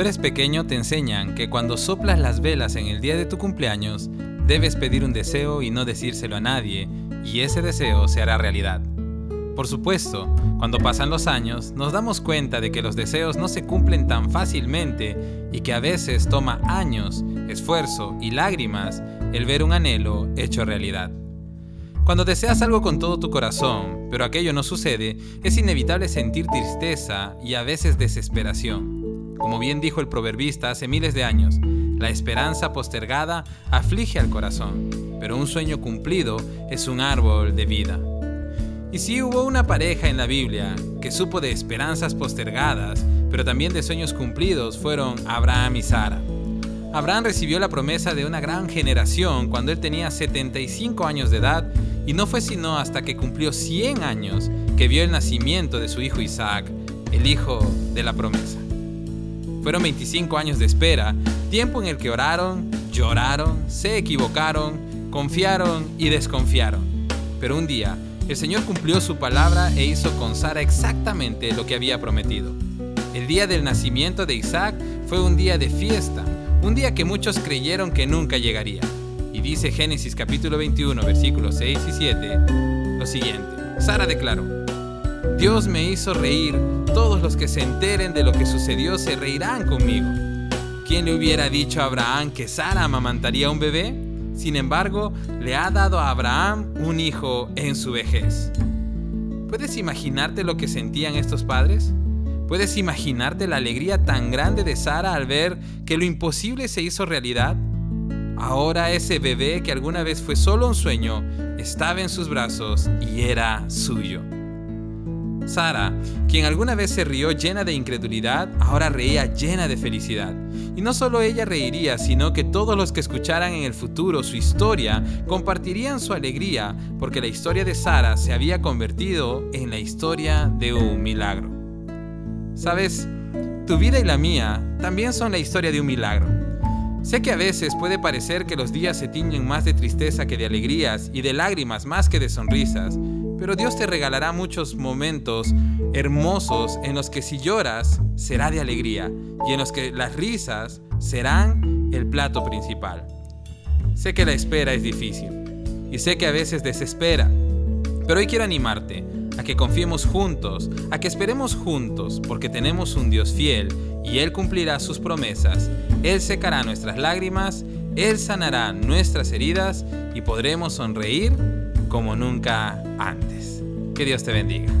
eres pequeño te enseñan que cuando soplas las velas en el día de tu cumpleaños, debes pedir un deseo y no decírselo a nadie, y ese deseo se hará realidad. Por supuesto, cuando pasan los años, nos damos cuenta de que los deseos no se cumplen tan fácilmente y que a veces toma años, esfuerzo y lágrimas el ver un anhelo hecho realidad. Cuando deseas algo con todo tu corazón, pero aquello no sucede, es inevitable sentir tristeza y a veces desesperación. Como bien dijo el proverbista hace miles de años, la esperanza postergada aflige al corazón, pero un sueño cumplido es un árbol de vida. Y si hubo una pareja en la Biblia que supo de esperanzas postergadas, pero también de sueños cumplidos, fueron Abraham y Sara. Abraham recibió la promesa de una gran generación cuando él tenía 75 años de edad y no fue sino hasta que cumplió 100 años que vio el nacimiento de su hijo Isaac, el hijo de la promesa. Fueron 25 años de espera, tiempo en el que oraron, lloraron, se equivocaron, confiaron y desconfiaron. Pero un día, el Señor cumplió su palabra e hizo con Sara exactamente lo que había prometido. El día del nacimiento de Isaac fue un día de fiesta, un día que muchos creyeron que nunca llegaría. Y dice Génesis capítulo 21 versículos 6 y 7 lo siguiente. Sara declaró, Dios me hizo reír, todos los que se enteren de lo que sucedió se reirán conmigo. ¿Quién le hubiera dicho a Abraham que Sara amamantaría un bebé? Sin embargo, le ha dado a Abraham un hijo en su vejez. ¿Puedes imaginarte lo que sentían estos padres? ¿Puedes imaginarte la alegría tan grande de Sara al ver que lo imposible se hizo realidad? Ahora ese bebé que alguna vez fue solo un sueño estaba en sus brazos y era suyo. Sara, quien alguna vez se rió llena de incredulidad, ahora reía llena de felicidad. Y no solo ella reiría, sino que todos los que escucharan en el futuro su historia compartirían su alegría, porque la historia de Sara se había convertido en la historia de un milagro. Sabes, tu vida y la mía también son la historia de un milagro. Sé que a veces puede parecer que los días se tiñen más de tristeza que de alegrías y de lágrimas más que de sonrisas, pero Dios te regalará muchos momentos hermosos en los que si lloras será de alegría y en los que las risas serán el plato principal. Sé que la espera es difícil y sé que a veces desespera, pero hoy quiero animarte a que confiemos juntos, a que esperemos juntos, porque tenemos un Dios fiel y Él cumplirá sus promesas, Él secará nuestras lágrimas, Él sanará nuestras heridas y podremos sonreír como nunca antes. Que Dios te bendiga.